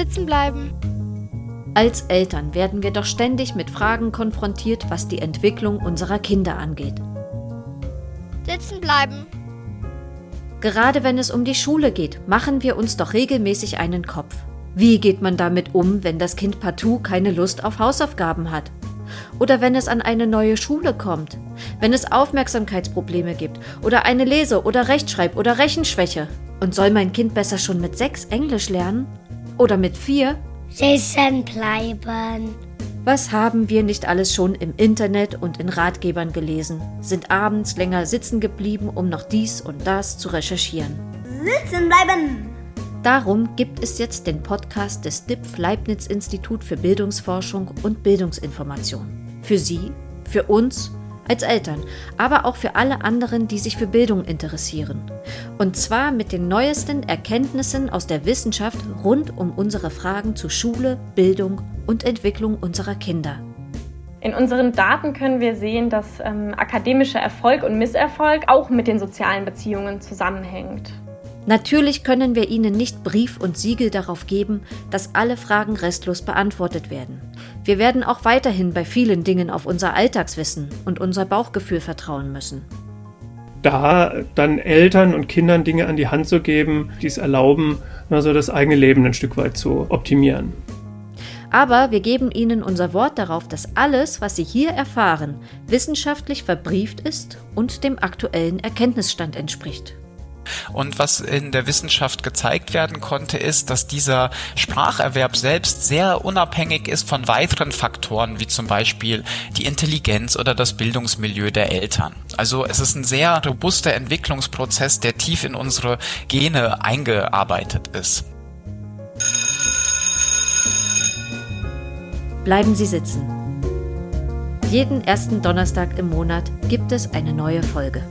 Sitzen bleiben. Als Eltern werden wir doch ständig mit Fragen konfrontiert, was die Entwicklung unserer Kinder angeht. Sitzen bleiben. Gerade wenn es um die Schule geht, machen wir uns doch regelmäßig einen Kopf. Wie geht man damit um, wenn das Kind partout keine Lust auf Hausaufgaben hat? Oder wenn es an eine neue Schule kommt? Wenn es Aufmerksamkeitsprobleme gibt? Oder eine Lese- oder Rechtschreib- oder Rechenschwäche? Und soll mein Kind besser schon mit sechs Englisch lernen? Oder mit vier? Sitzen bleiben. Was haben wir nicht alles schon im Internet und in Ratgebern gelesen? Sind abends länger sitzen geblieben, um noch dies und das zu recherchieren. Sitzen bleiben. Darum gibt es jetzt den Podcast des DIPF Leibniz Institut für Bildungsforschung und Bildungsinformation. Für Sie, für uns als Eltern, aber auch für alle anderen, die sich für Bildung interessieren. Und zwar mit den neuesten Erkenntnissen aus der Wissenschaft rund um unsere Fragen zu Schule, Bildung und Entwicklung unserer Kinder. In unseren Daten können wir sehen, dass ähm, akademischer Erfolg und Misserfolg auch mit den sozialen Beziehungen zusammenhängt. Natürlich können wir Ihnen nicht Brief und Siegel darauf geben, dass alle Fragen restlos beantwortet werden. Wir werden auch weiterhin bei vielen Dingen auf unser Alltagswissen und unser Bauchgefühl vertrauen müssen. Da dann Eltern und Kindern Dinge an die Hand zu geben, die es erlauben, also das eigene Leben ein Stück weit zu optimieren. Aber wir geben Ihnen unser Wort darauf, dass alles, was Sie hier erfahren, wissenschaftlich verbrieft ist und dem aktuellen Erkenntnisstand entspricht. Und was in der Wissenschaft gezeigt werden konnte, ist, dass dieser Spracherwerb selbst sehr unabhängig ist von weiteren Faktoren, wie zum Beispiel die Intelligenz oder das Bildungsmilieu der Eltern. Also es ist ein sehr robuster Entwicklungsprozess, der tief in unsere Gene eingearbeitet ist. Bleiben Sie sitzen. Jeden ersten Donnerstag im Monat gibt es eine neue Folge.